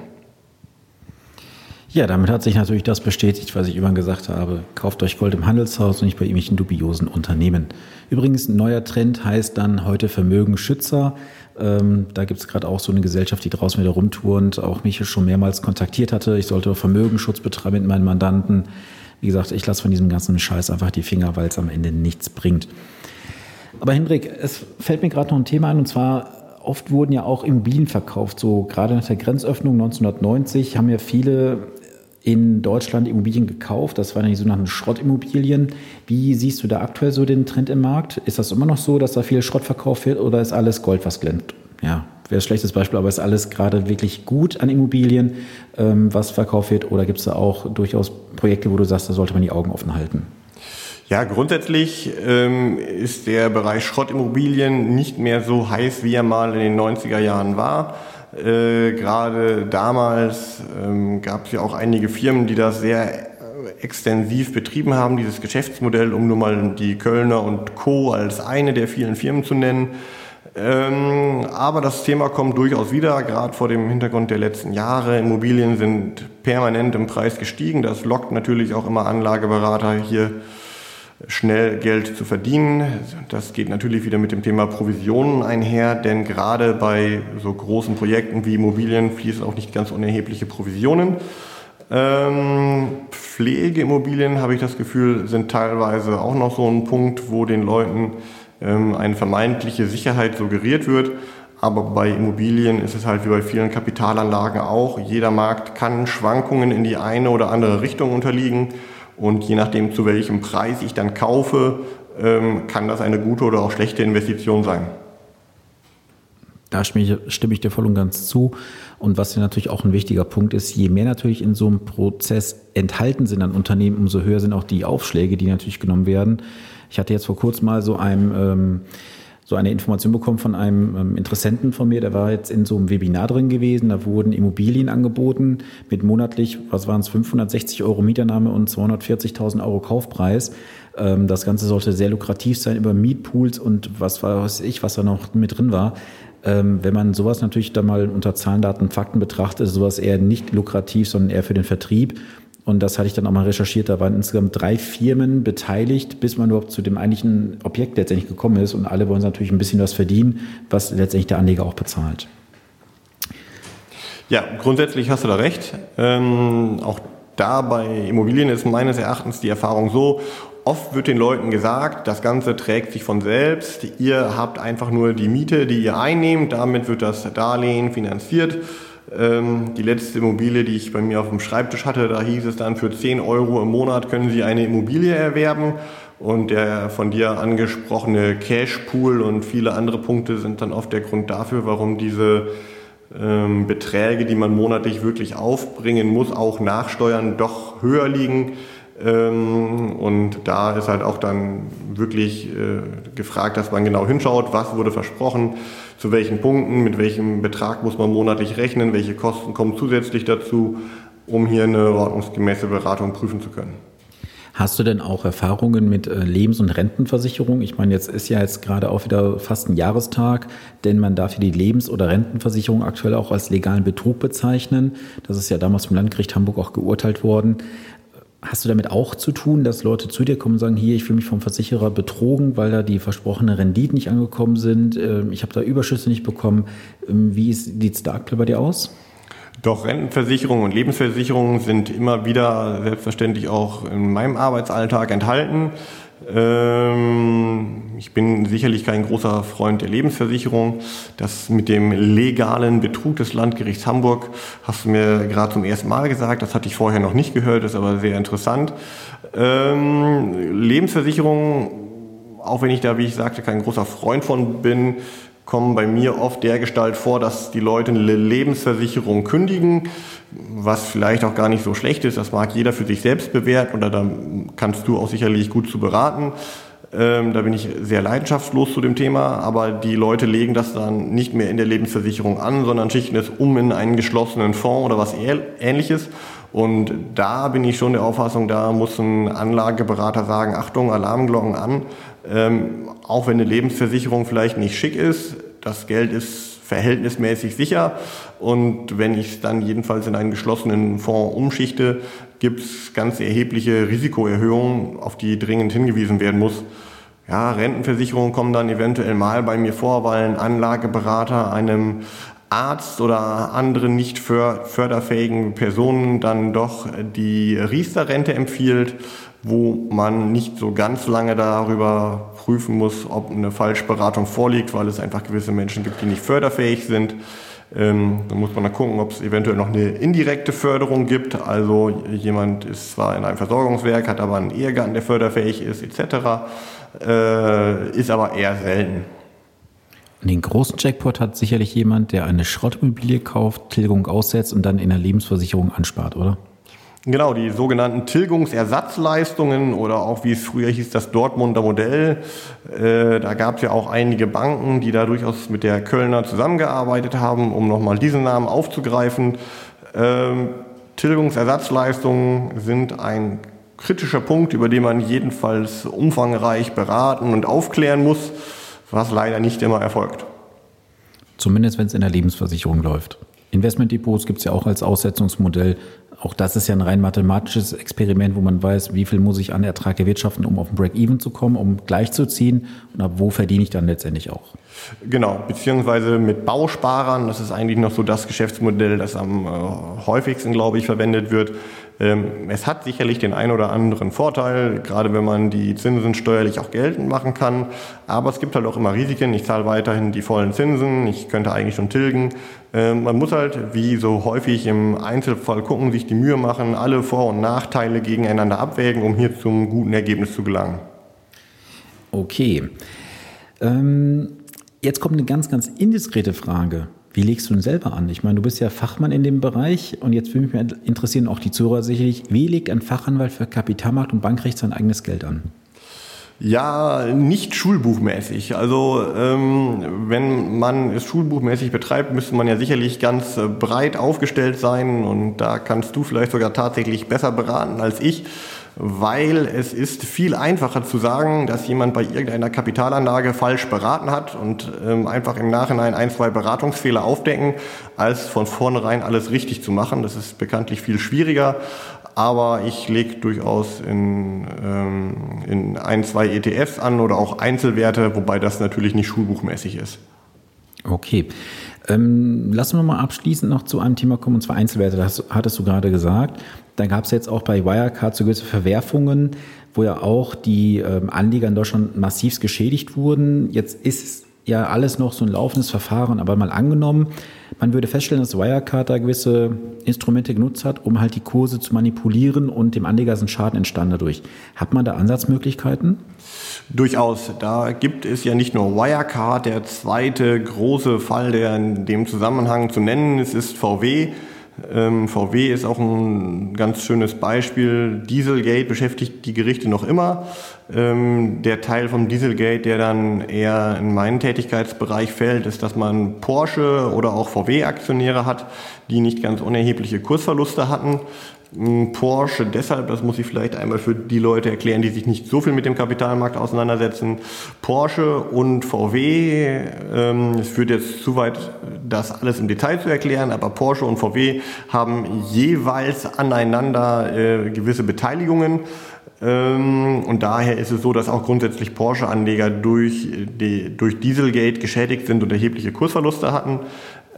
Ja, damit hat sich natürlich das bestätigt, was ich immer gesagt habe. Kauft euch Gold im Handelshaus und nicht bei irgendwelchen dubiosen Unternehmen. Übrigens, ein neuer Trend heißt dann heute Vermögensschützer. Ähm, da gibt es gerade auch so eine Gesellschaft, die draußen wieder rumturnt, auch mich schon mehrmals kontaktiert hatte. Ich sollte Vermögensschutz betreiben mit meinen Mandanten. Wie gesagt, ich lasse von diesem ganzen Scheiß einfach die Finger, weil es am Ende nichts bringt. Aber Hendrik, es fällt mir gerade noch ein Thema ein und zwar oft wurden ja auch Immobilien verkauft. So gerade nach der Grenzöffnung 1990 haben ja viele in Deutschland Immobilien gekauft. Das waren ja die sogenannten Schrottimmobilien. Wie siehst du da aktuell so den Trend im Markt? Ist das immer noch so, dass da viel Schrott verkauft wird oder ist alles Gold, was glänzt? Ja, wäre ein schlechtes Beispiel, aber ist alles gerade wirklich gut an Immobilien, ähm, was verkauft wird? Oder gibt es da auch durchaus Projekte, wo du sagst, da sollte man die Augen offen halten? Ja, grundsätzlich ähm, ist der Bereich Schrottimmobilien nicht mehr so heiß, wie er mal in den 90er Jahren war. Äh, Gerade damals ähm, gab es ja auch einige Firmen, die das sehr extensiv betrieben haben, dieses Geschäftsmodell, um nur mal die Kölner und Co. als eine der vielen Firmen zu nennen. Ähm, aber das Thema kommt durchaus wieder, gerade vor dem Hintergrund der letzten Jahre. Immobilien sind permanent im Preis gestiegen. Das lockt natürlich auch immer Anlageberater hier schnell Geld zu verdienen. Das geht natürlich wieder mit dem Thema Provisionen einher, denn gerade bei so großen Projekten wie Immobilien fließen auch nicht ganz unerhebliche Provisionen. Ähm, Pflegeimmobilien, habe ich das Gefühl, sind teilweise auch noch so ein Punkt, wo den Leuten ähm, eine vermeintliche Sicherheit suggeriert wird. Aber bei Immobilien ist es halt wie bei vielen Kapitalanlagen auch. Jeder Markt kann Schwankungen in die eine oder andere Richtung unterliegen. Und je nachdem, zu welchem Preis ich dann kaufe, ähm, kann das eine gute oder auch schlechte Investition sein. Da stimme ich dir voll und ganz zu. Und was ja natürlich auch ein wichtiger Punkt ist, je mehr natürlich in so einem Prozess enthalten sind an Unternehmen, umso höher sind auch die Aufschläge, die natürlich genommen werden. Ich hatte jetzt vor kurzem mal so einem ähm, so eine Information bekommen von einem ähm, Interessenten von mir, der war jetzt in so einem Webinar drin gewesen, da wurden Immobilien angeboten mit monatlich, was waren es, 560 Euro Mieternahme und 240.000 Euro Kaufpreis. Ähm, das Ganze sollte sehr lukrativ sein über Mietpools und was weiß ich, was da noch mit drin war. Ähm, wenn man sowas natürlich dann mal unter Zahlen, Daten, Fakten betrachtet, ist sowas eher nicht lukrativ, sondern eher für den Vertrieb. Und das hatte ich dann auch mal recherchiert. Da waren insgesamt drei Firmen beteiligt, bis man überhaupt zu dem eigentlichen Objekt letztendlich gekommen ist. Und alle wollen natürlich ein bisschen was verdienen, was letztendlich der Anleger auch bezahlt. Ja, grundsätzlich hast du da recht. Ähm, auch da bei Immobilien ist meines Erachtens die Erfahrung so, oft wird den Leuten gesagt, das Ganze trägt sich von selbst. Ihr habt einfach nur die Miete, die ihr einnehmt. Damit wird das Darlehen finanziert. Ähm, die letzte Immobilie, die ich bei mir auf dem Schreibtisch hatte, da hieß es dann, für 10 Euro im Monat können Sie eine Immobilie erwerben. Und der von dir angesprochene Cashpool und viele andere Punkte sind dann oft der Grund dafür, warum diese ähm, Beträge, die man monatlich wirklich aufbringen muss, auch nachsteuern, doch höher liegen. Ähm, und da ist halt auch dann wirklich äh, gefragt, dass man genau hinschaut, was wurde versprochen zu welchen Punkten, mit welchem Betrag muss man monatlich rechnen, welche Kosten kommen zusätzlich dazu, um hier eine ordnungsgemäße Beratung prüfen zu können. Hast du denn auch Erfahrungen mit äh, Lebens- und Rentenversicherung? Ich meine, jetzt ist ja jetzt gerade auch wieder fast ein Jahrestag, denn man darf hier die Lebens- oder Rentenversicherung aktuell auch als legalen Betrug bezeichnen. Das ist ja damals vom Landgericht Hamburg auch geurteilt worden. Hast du damit auch zu tun, dass Leute zu dir kommen und sagen, hier, ich fühle mich vom Versicherer betrogen, weil da die versprochenen Renditen nicht angekommen sind, ähm, ich habe da Überschüsse nicht bekommen. Ähm, wie sieht es da aktuell bei dir aus? Doch Rentenversicherungen und Lebensversicherungen sind immer wieder selbstverständlich auch in meinem Arbeitsalltag enthalten. Ähm, sicherlich kein großer Freund der Lebensversicherung. Das mit dem legalen Betrug des Landgerichts Hamburg hast du mir gerade zum ersten Mal gesagt. Das hatte ich vorher noch nicht gehört, ist aber sehr interessant. Ähm, Lebensversicherungen, auch wenn ich da, wie ich sagte, kein großer Freund von bin, kommen bei mir oft der Gestalt vor, dass die Leute eine Lebensversicherung kündigen, was vielleicht auch gar nicht so schlecht ist. Das mag jeder für sich selbst bewerten oder da kannst du auch sicherlich gut zu beraten. Ähm, da bin ich sehr leidenschaftslos zu dem Thema, aber die Leute legen das dann nicht mehr in der Lebensversicherung an, sondern schichten es um in einen geschlossenen Fonds oder was ähnliches. Und da bin ich schon der Auffassung, da muss ein Anlageberater sagen, Achtung, Alarmglocken an. Ähm, auch wenn eine Lebensversicherung vielleicht nicht schick ist, das Geld ist verhältnismäßig sicher. Und wenn ich es dann jedenfalls in einen geschlossenen Fonds umschichte, gibt es ganz erhebliche Risikoerhöhungen, auf die dringend hingewiesen werden muss. Ja, Rentenversicherungen kommen dann eventuell mal bei mir vor, weil ein Anlageberater einem Arzt oder anderen nicht förderfähigen Personen dann doch die Riester-Rente empfiehlt, wo man nicht so ganz lange darüber prüfen muss, ob eine Falschberatung vorliegt, weil es einfach gewisse Menschen gibt, die nicht förderfähig sind. Ähm, dann muss man dann gucken, ob es eventuell noch eine indirekte Förderung gibt. Also jemand ist zwar in einem Versorgungswerk, hat aber einen Ehegatten, der förderfähig ist, etc. Äh, ist aber eher selten. Den großen Jackpot hat sicherlich jemand, der eine Schrottimmobilie kauft, Tilgung aussetzt und dann in der Lebensversicherung anspart, oder? Genau, die sogenannten Tilgungsersatzleistungen oder auch wie es früher hieß, das Dortmunder Modell. Äh, da gab es ja auch einige Banken, die da durchaus mit der Kölner zusammengearbeitet haben, um nochmal diesen Namen aufzugreifen. Ähm, Tilgungsersatzleistungen sind ein kritischer Punkt, über den man jedenfalls umfangreich beraten und aufklären muss, was leider nicht immer erfolgt. Zumindest wenn es in der Lebensversicherung läuft. Investmentdepots gibt es ja auch als Aussetzungsmodell auch das ist ja ein rein mathematisches Experiment, wo man weiß, wie viel muss ich an Ertrag erwirtschaften, um auf ein Break-Even zu kommen, um gleichzuziehen und ab wo verdiene ich dann letztendlich auch. Genau, beziehungsweise mit Bausparern, das ist eigentlich noch so das Geschäftsmodell, das am äh, häufigsten, glaube ich, verwendet wird. Ähm, es hat sicherlich den einen oder anderen Vorteil, gerade wenn man die Zinsen steuerlich auch geltend machen kann. Aber es gibt halt auch immer Risiken. Ich zahle weiterhin die vollen Zinsen. Ich könnte eigentlich schon tilgen. Ähm, man muss halt, wie so häufig im Einzelfall gucken, sich die Mühe machen, alle Vor- und Nachteile gegeneinander abwägen, um hier zum guten Ergebnis zu gelangen. Okay. Ähm, jetzt kommt eine ganz, ganz indiskrete Frage. Wie legst du denn selber an? Ich meine, du bist ja Fachmann in dem Bereich und jetzt würde mich interessieren, auch die Zuhörer sicherlich, wie legt ein Fachanwalt für Kapitalmarkt und Bankrecht sein eigenes Geld an? Ja, nicht schulbuchmäßig. Also ähm, wenn man es schulbuchmäßig betreibt, müsste man ja sicherlich ganz äh, breit aufgestellt sein und da kannst du vielleicht sogar tatsächlich besser beraten als ich, weil es ist viel einfacher zu sagen, dass jemand bei irgendeiner Kapitalanlage falsch beraten hat und ähm, einfach im Nachhinein ein, zwei Beratungsfehler aufdecken, als von vornherein alles richtig zu machen. Das ist bekanntlich viel schwieriger aber ich lege durchaus in, ähm, in ein, zwei ETFs an oder auch Einzelwerte, wobei das natürlich nicht schulbuchmäßig ist. Okay. Ähm, lassen wir mal abschließend noch zu einem Thema kommen, und zwar Einzelwerte. Das hattest du gerade gesagt. Da gab es jetzt auch bei Wirecard so gewisse Verwerfungen, wo ja auch die ähm, Anleger in Deutschland massiv geschädigt wurden. Jetzt ist ja alles noch so ein laufendes Verfahren, aber mal angenommen, man würde feststellen, dass Wirecard da gewisse Instrumente genutzt hat, um halt die Kurse zu manipulieren und dem Anleger ein Schaden entstanden dadurch. Hat man da Ansatzmöglichkeiten? Durchaus. Da gibt es ja nicht nur Wirecard, der zweite große Fall, der in dem Zusammenhang zu nennen ist, ist VW. Ähm, VW ist auch ein ganz schönes Beispiel. Dieselgate beschäftigt die Gerichte noch immer. Ähm, der Teil vom Dieselgate, der dann eher in meinen Tätigkeitsbereich fällt, ist, dass man Porsche oder auch VW-Aktionäre hat, die nicht ganz unerhebliche Kursverluste hatten. Porsche deshalb, das muss ich vielleicht einmal für die Leute erklären, die sich nicht so viel mit dem Kapitalmarkt auseinandersetzen. Porsche und VW, ähm, es führt jetzt zu weit, das alles im Detail zu erklären, aber Porsche und VW haben jeweils aneinander äh, gewisse Beteiligungen. Ähm, und daher ist es so, dass auch grundsätzlich Porsche-Anleger durch, die, durch Dieselgate geschädigt sind und erhebliche Kursverluste hatten.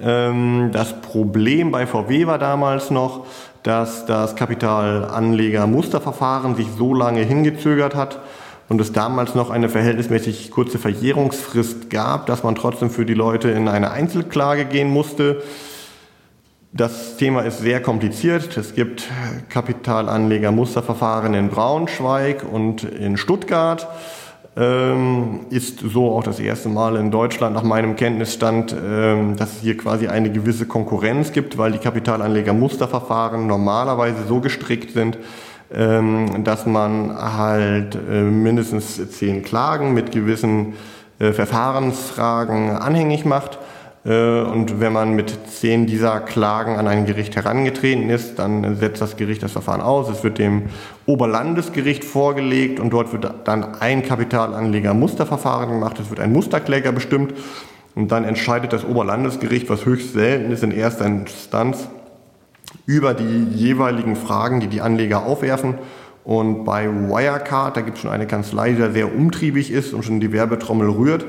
Ähm, das Problem bei VW war damals noch, dass das Kapitalanleger-Musterverfahren sich so lange hingezögert hat und es damals noch eine verhältnismäßig kurze Verjährungsfrist gab, dass man trotzdem für die Leute in eine Einzelklage gehen musste. Das Thema ist sehr kompliziert. Es gibt Kapitalanleger-Musterverfahren in Braunschweig und in Stuttgart. Ähm, ist so auch das erste Mal in Deutschland nach meinem Kenntnisstand, ähm, dass es hier quasi eine gewisse Konkurrenz gibt, weil die Kapitalanleger-Musterverfahren normalerweise so gestrickt sind, ähm, dass man halt äh, mindestens zehn Klagen mit gewissen äh, Verfahrensfragen anhängig macht. Äh, und wenn man mit zehn dieser Klagen an ein Gericht herangetreten ist, dann setzt das Gericht das Verfahren aus. Es wird dem Oberlandesgericht vorgelegt und dort wird dann ein Kapitalanleger Musterverfahren gemacht. Es wird ein Musterkläger bestimmt und dann entscheidet das Oberlandesgericht, was höchst selten ist in erster Instanz, über die jeweiligen Fragen, die die Anleger aufwerfen. Und bei Wirecard, da gibt es schon eine Kanzlei, die sehr umtriebig ist und schon die Werbetrommel rührt,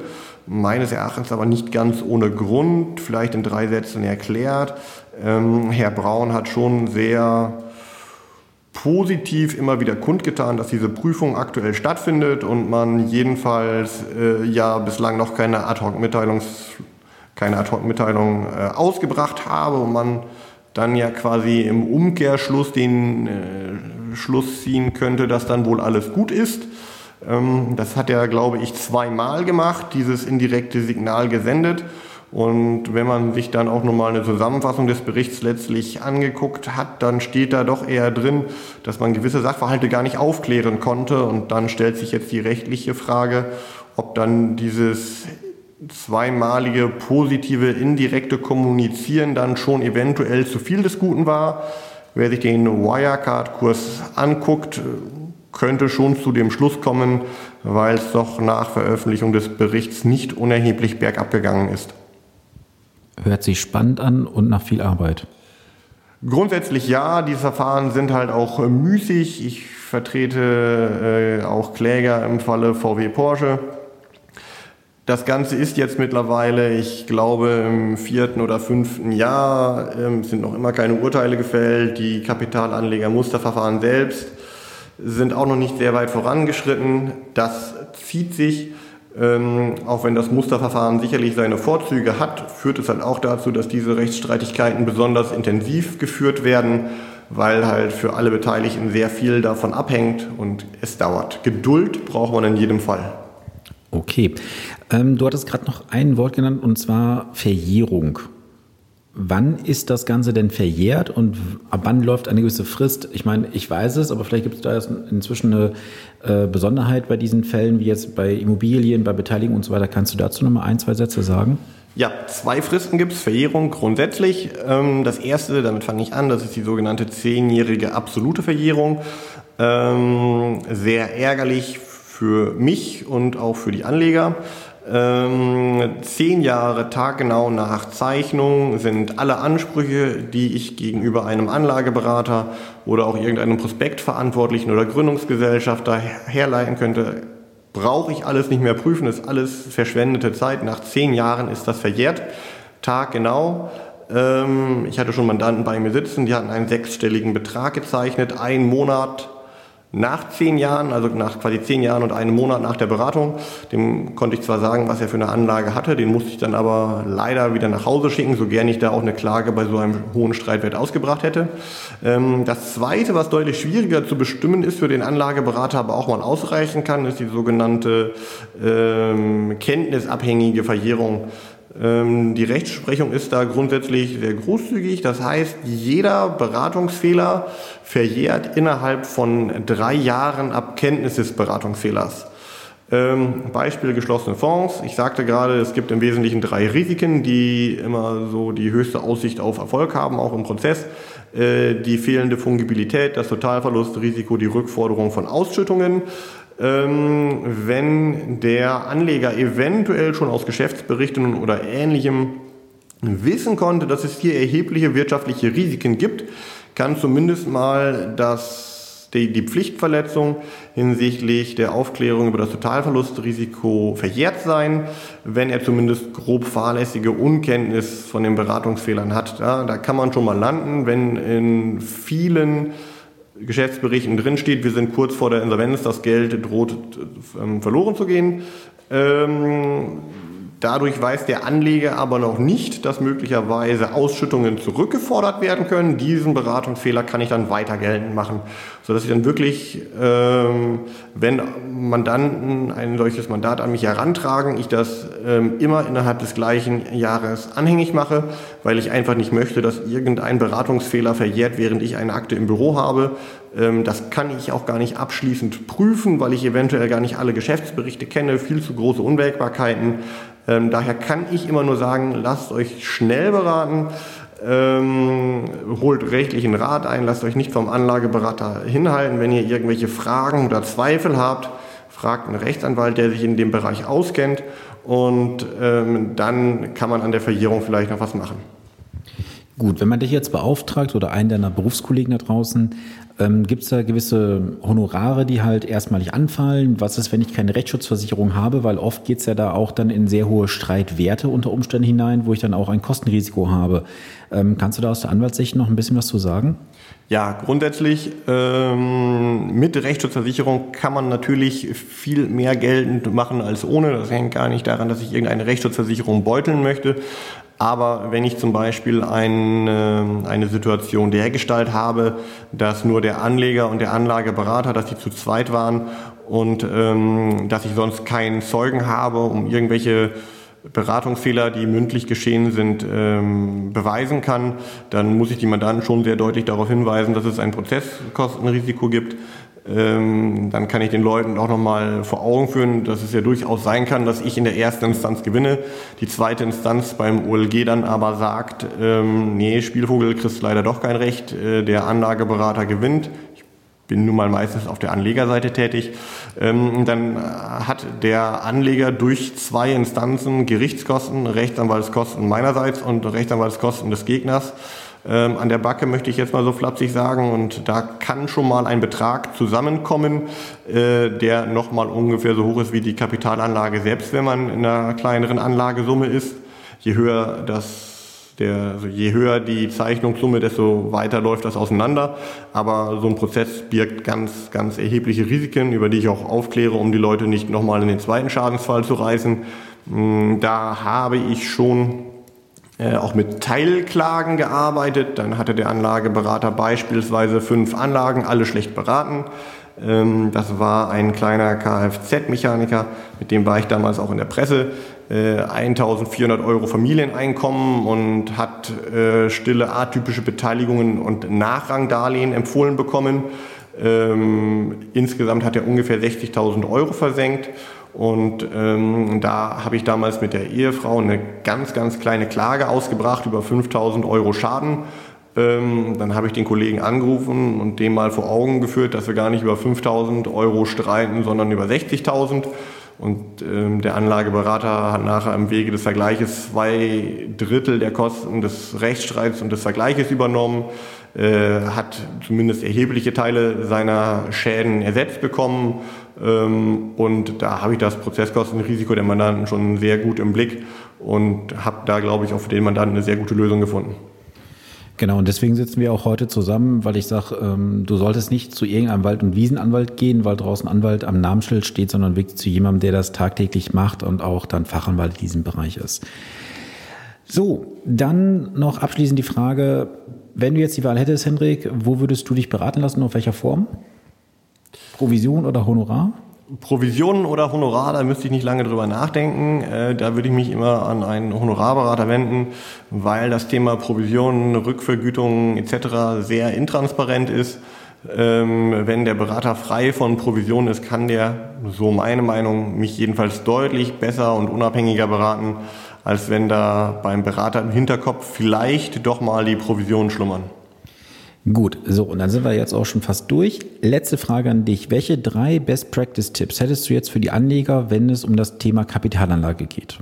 meines Erachtens aber nicht ganz ohne Grund, vielleicht in drei Sätzen erklärt. Ähm, Herr Braun hat schon sehr positiv immer wieder kundgetan, dass diese Prüfung aktuell stattfindet und man jedenfalls äh, ja bislang noch keine Ad-Hoc-Mitteilung keine Ad-Hoc-Mitteilung äh, ausgebracht habe und man dann ja quasi im Umkehrschluss den äh, Schluss ziehen könnte, dass dann wohl alles gut ist. Ähm, das hat er, glaube ich, zweimal gemacht, dieses indirekte Signal gesendet. Und wenn man sich dann auch nochmal eine Zusammenfassung des Berichts letztlich angeguckt hat, dann steht da doch eher drin, dass man gewisse Sachverhalte gar nicht aufklären konnte. Und dann stellt sich jetzt die rechtliche Frage, ob dann dieses zweimalige positive indirekte Kommunizieren dann schon eventuell zu viel des Guten war. Wer sich den Wirecard-Kurs anguckt, könnte schon zu dem Schluss kommen, weil es doch nach Veröffentlichung des Berichts nicht unerheblich bergab gegangen ist. Hört sich spannend an und nach viel Arbeit. Grundsätzlich ja, diese Verfahren sind halt auch müßig. Ich vertrete äh, auch Kläger im Falle VW Porsche. Das Ganze ist jetzt mittlerweile, ich glaube, im vierten oder fünften Jahr, ähm, sind noch immer keine Urteile gefällt. Die Kapitalanleger-Musterverfahren selbst sind auch noch nicht sehr weit vorangeschritten. Das zieht sich, ähm, auch wenn das Musterverfahren sicherlich seine Vorzüge hat, führt es halt auch dazu, dass diese Rechtsstreitigkeiten besonders intensiv geführt werden, weil halt für alle Beteiligten sehr viel davon abhängt und es dauert. Geduld braucht man in jedem Fall. Okay. Ähm, du hattest gerade noch ein Wort genannt und zwar Verjährung. Wann ist das Ganze denn verjährt und ab wann läuft eine gewisse Frist? Ich meine, ich weiß es, aber vielleicht gibt es da inzwischen eine äh, Besonderheit bei diesen Fällen, wie jetzt bei Immobilien, bei Beteiligung und so weiter. Kannst du dazu noch mal ein, zwei Sätze sagen? Ja, zwei Fristen gibt es, Verjährung grundsätzlich. Ähm, das erste, damit fange ich an, das ist die sogenannte zehnjährige absolute Verjährung. Ähm, sehr ärgerlich für mich und auch für die Anleger. Ähm, zehn Jahre taggenau nach Zeichnung sind alle Ansprüche, die ich gegenüber einem Anlageberater oder auch irgendeinem Prospektverantwortlichen oder Gründungsgesellschafter herleiten könnte, brauche ich alles nicht mehr prüfen, ist alles verschwendete Zeit. Nach zehn Jahren ist das verjährt, taggenau. Ähm, ich hatte schon Mandanten bei mir sitzen, die hatten einen sechsstelligen Betrag gezeichnet, einen Monat nach zehn Jahren, also nach quasi zehn Jahren und einem Monat nach der Beratung. Dem konnte ich zwar sagen, was er für eine Anlage hatte, den musste ich dann aber leider wieder nach Hause schicken, so gern ich da auch eine Klage bei so einem hohen Streitwert ausgebracht hätte. Ähm, das Zweite, was deutlich schwieriger zu bestimmen ist, für den Anlageberater aber auch mal ausreichen kann, ist die sogenannte ähm, kenntnisabhängige Verjährung die Rechtsprechung ist da grundsätzlich sehr großzügig. Das heißt, jeder Beratungsfehler verjährt innerhalb von drei Jahren ab Kenntnis des Beratungsfehlers. Ähm, Beispiel geschlossene Fonds. Ich sagte gerade, es gibt im Wesentlichen drei Risiken, die immer so die höchste Aussicht auf Erfolg haben, auch im Prozess. Äh, die fehlende Fungibilität, das Totalverlustrisiko, die Rückforderung von Ausschüttungen ähm, wenn der Anleger eventuell schon aus Geschäftsberichten oder ähnlichem wissen konnte, dass es hier erhebliche wirtschaftliche Risiken gibt, kann zumindest mal das, die, Pflichtverletzung hinsichtlich der Aufklärung über das Totalverlustrisiko verjährt sein, wenn er zumindest grob fahrlässige Unkenntnis von den Beratungsfehlern hat. Ja, da kann man schon mal landen, wenn in vielen Geschäftsberichten drinsteht, wir sind kurz vor der Insolvenz, das Geld droht ähm, verloren zu gehen. Ähm, Dadurch weiß der Anleger aber noch nicht, dass möglicherweise Ausschüttungen zurückgefordert werden können. Diesen Beratungsfehler kann ich dann weiter geltend machen, sodass ich dann wirklich, ähm, wenn Mandanten ein solches Mandat an mich herantragen, ich das ähm, immer innerhalb des gleichen Jahres anhängig mache, weil ich einfach nicht möchte, dass irgendein Beratungsfehler verjährt, während ich eine Akte im Büro habe. Ähm, das kann ich auch gar nicht abschließend prüfen, weil ich eventuell gar nicht alle Geschäftsberichte kenne, viel zu große Unwägbarkeiten. Ähm, daher kann ich immer nur sagen, lasst euch schnell beraten, ähm, holt rechtlichen Rat ein, lasst euch nicht vom Anlageberater hinhalten. Wenn ihr irgendwelche Fragen oder Zweifel habt, fragt einen Rechtsanwalt, der sich in dem Bereich auskennt und ähm, dann kann man an der Verjährung vielleicht noch was machen. Gut, wenn man dich jetzt beauftragt oder einen deiner Berufskollegen da draußen, ähm, gibt es da gewisse Honorare, die halt erstmalig anfallen? Was ist, wenn ich keine Rechtsschutzversicherung habe? Weil oft geht es ja da auch dann in sehr hohe Streitwerte unter Umständen hinein, wo ich dann auch ein Kostenrisiko habe. Ähm, kannst du da aus der Anwaltssicht noch ein bisschen was zu sagen? Ja, grundsätzlich ähm, mit Rechtsschutzversicherung kann man natürlich viel mehr geltend machen als ohne. Das hängt gar nicht daran, dass ich irgendeine Rechtsschutzversicherung beuteln möchte. Aber wenn ich zum Beispiel eine, eine Situation dergestalt habe, dass nur der Anleger und der Anlageberater, dass die zu zweit waren und ähm, dass ich sonst keinen Zeugen habe, um irgendwelche Beratungsfehler, die mündlich geschehen sind, ähm, beweisen kann, dann muss ich die Mandanten schon sehr deutlich darauf hinweisen, dass es ein Prozesskostenrisiko gibt. Ähm, dann kann ich den Leuten auch nochmal vor Augen führen, dass es ja durchaus sein kann, dass ich in der ersten Instanz gewinne, die zweite Instanz beim OLG dann aber sagt, ähm, nee, Spielvogel kriegst leider doch kein Recht, äh, der Anlageberater gewinnt, bin nun mal meistens auf der Anlegerseite tätig, ähm, dann hat der Anleger durch zwei Instanzen Gerichtskosten, Rechtsanwaltskosten meinerseits und Rechtsanwaltskosten des Gegners ähm, an der Backe, möchte ich jetzt mal so flapsig sagen. Und da kann schon mal ein Betrag zusammenkommen, äh, der nochmal ungefähr so hoch ist wie die Kapitalanlage selbst, wenn man in einer kleineren Anlagesumme ist. Je höher das der, also je höher die Zeichnungssumme, desto weiter läuft das auseinander. Aber so ein Prozess birgt ganz, ganz erhebliche Risiken, über die ich auch aufkläre, um die Leute nicht nochmal in den zweiten Schadensfall zu reißen. Hm, da habe ich schon äh, auch mit Teilklagen gearbeitet. Dann hatte der Anlageberater beispielsweise fünf Anlagen, alle schlecht beraten. Ähm, das war ein kleiner Kfz-Mechaniker, mit dem war ich damals auch in der Presse. 1400 äh, Euro Familieneinkommen und hat äh, stille atypische Beteiligungen und Nachrangdarlehen empfohlen bekommen. Ähm, insgesamt hat er ungefähr 60.000 Euro versenkt. Und ähm, da habe ich damals mit der Ehefrau eine ganz, ganz kleine Klage ausgebracht über 5000 Euro Schaden. Ähm, dann habe ich den Kollegen angerufen und dem mal vor Augen geführt, dass wir gar nicht über 5000 Euro streiten, sondern über 60.000. Und ähm, der Anlageberater hat nachher im Wege des Vergleiches zwei Drittel der Kosten des Rechtsstreits und des Vergleiches übernommen, äh, hat zumindest erhebliche Teile seiner Schäden ersetzt bekommen. Ähm, und da habe ich das Prozesskostenrisiko der Mandanten schon sehr gut im Blick und habe da, glaube ich, auch für den Mandanten eine sehr gute Lösung gefunden. Genau, und deswegen sitzen wir auch heute zusammen, weil ich sage, ähm, du solltest nicht zu irgendeinem Wald- und Wiesenanwalt gehen, weil draußen Anwalt am Namensschild steht, sondern wirklich zu jemandem, der das tagtäglich macht und auch dann Fachanwalt in diesem Bereich ist. So, dann noch abschließend die Frage, wenn du jetzt die Wahl hättest, Hendrik, wo würdest du dich beraten lassen, auf welcher Form? Provision oder Honorar? Provisionen oder Honorar, da müsste ich nicht lange drüber nachdenken. Äh, da würde ich mich immer an einen Honorarberater wenden, weil das Thema Provisionen, Rückvergütungen etc. sehr intransparent ist. Ähm, wenn der Berater frei von Provisionen ist, kann der, so meine Meinung, mich jedenfalls deutlich besser und unabhängiger beraten, als wenn da beim Berater im Hinterkopf vielleicht doch mal die Provisionen schlummern. Gut, so, und dann sind wir jetzt auch schon fast durch. Letzte Frage an dich. Welche drei Best Practice Tipps hättest du jetzt für die Anleger, wenn es um das Thema Kapitalanlage geht?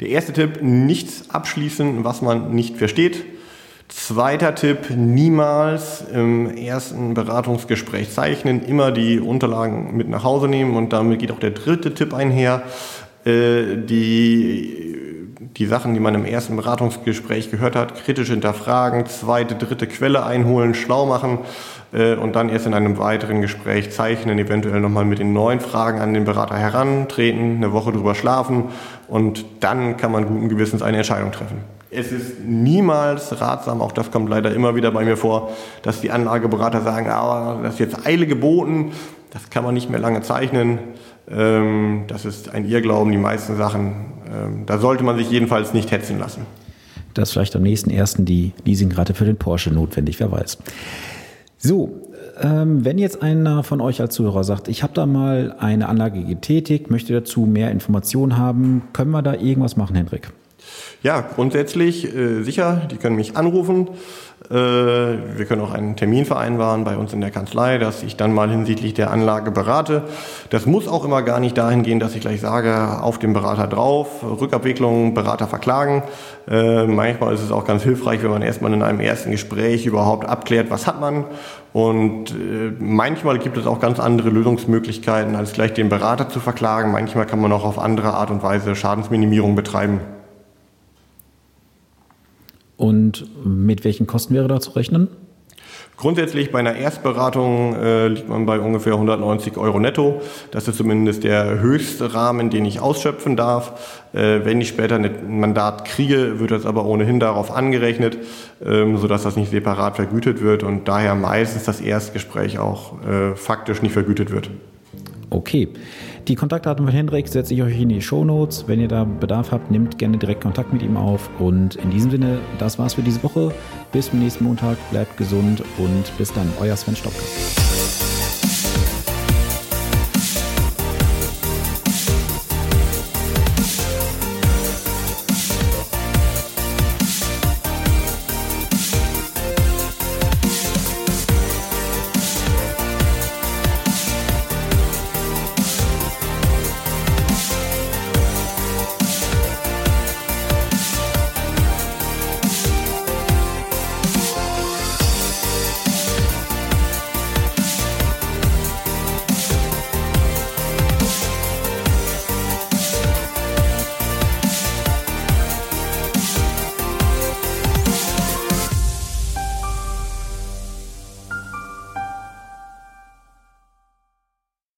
Der erste Tipp, nichts abschließen, was man nicht versteht. Zweiter Tipp, niemals im ersten Beratungsgespräch zeichnen, immer die Unterlagen mit nach Hause nehmen und damit geht auch der dritte Tipp einher. Äh, die die Sachen, die man im ersten Beratungsgespräch gehört hat, kritisch hinterfragen, zweite, dritte Quelle einholen, schlau machen äh, und dann erst in einem weiteren Gespräch zeichnen, eventuell nochmal mit den neuen Fragen an den Berater herantreten, eine Woche drüber schlafen und dann kann man guten Gewissens eine Entscheidung treffen. Es ist niemals ratsam, auch das kommt leider immer wieder bei mir vor, dass die Anlageberater sagen, ah, das ist jetzt Eile geboten, das kann man nicht mehr lange zeichnen. Ähm, das ist ein Irrglauben, die meisten Sachen. Ähm, da sollte man sich jedenfalls nicht hetzen lassen. Das ist vielleicht am nächsten ersten die Leasingrate für den Porsche notwendig, wer weiß. So, ähm, wenn jetzt einer von euch als Zuhörer sagt, ich habe da mal eine Anlage getätigt, möchte dazu mehr Informationen haben, können wir da irgendwas machen, Hendrik? Ja, grundsätzlich äh, sicher. Die können mich anrufen. Äh, wir können auch einen Termin vereinbaren bei uns in der Kanzlei, dass ich dann mal hinsichtlich der Anlage berate. Das muss auch immer gar nicht dahin gehen, dass ich gleich sage, auf den Berater drauf, Rückabwicklung, Berater verklagen. Äh, manchmal ist es auch ganz hilfreich, wenn man erstmal in einem ersten Gespräch überhaupt abklärt, was hat man. Und äh, manchmal gibt es auch ganz andere Lösungsmöglichkeiten, als gleich den Berater zu verklagen. Manchmal kann man auch auf andere Art und Weise Schadensminimierung betreiben. Und mit welchen Kosten wäre da zu rechnen? Grundsätzlich bei einer Erstberatung äh, liegt man bei ungefähr 190 Euro netto. Das ist zumindest der höchste Rahmen, den ich ausschöpfen darf. Äh, wenn ich später ein Mandat kriege, wird das aber ohnehin darauf angerechnet, ähm, sodass das nicht separat vergütet wird und daher meistens das Erstgespräch auch äh, faktisch nicht vergütet wird. Okay. Die Kontaktdaten von Hendrik setze ich euch in die Show Notes. Wenn ihr da Bedarf habt, nehmt gerne direkt Kontakt mit ihm auf. Und in diesem Sinne, das war's für diese Woche. Bis zum nächsten Montag. Bleibt gesund und bis dann. Euer Sven Stopka.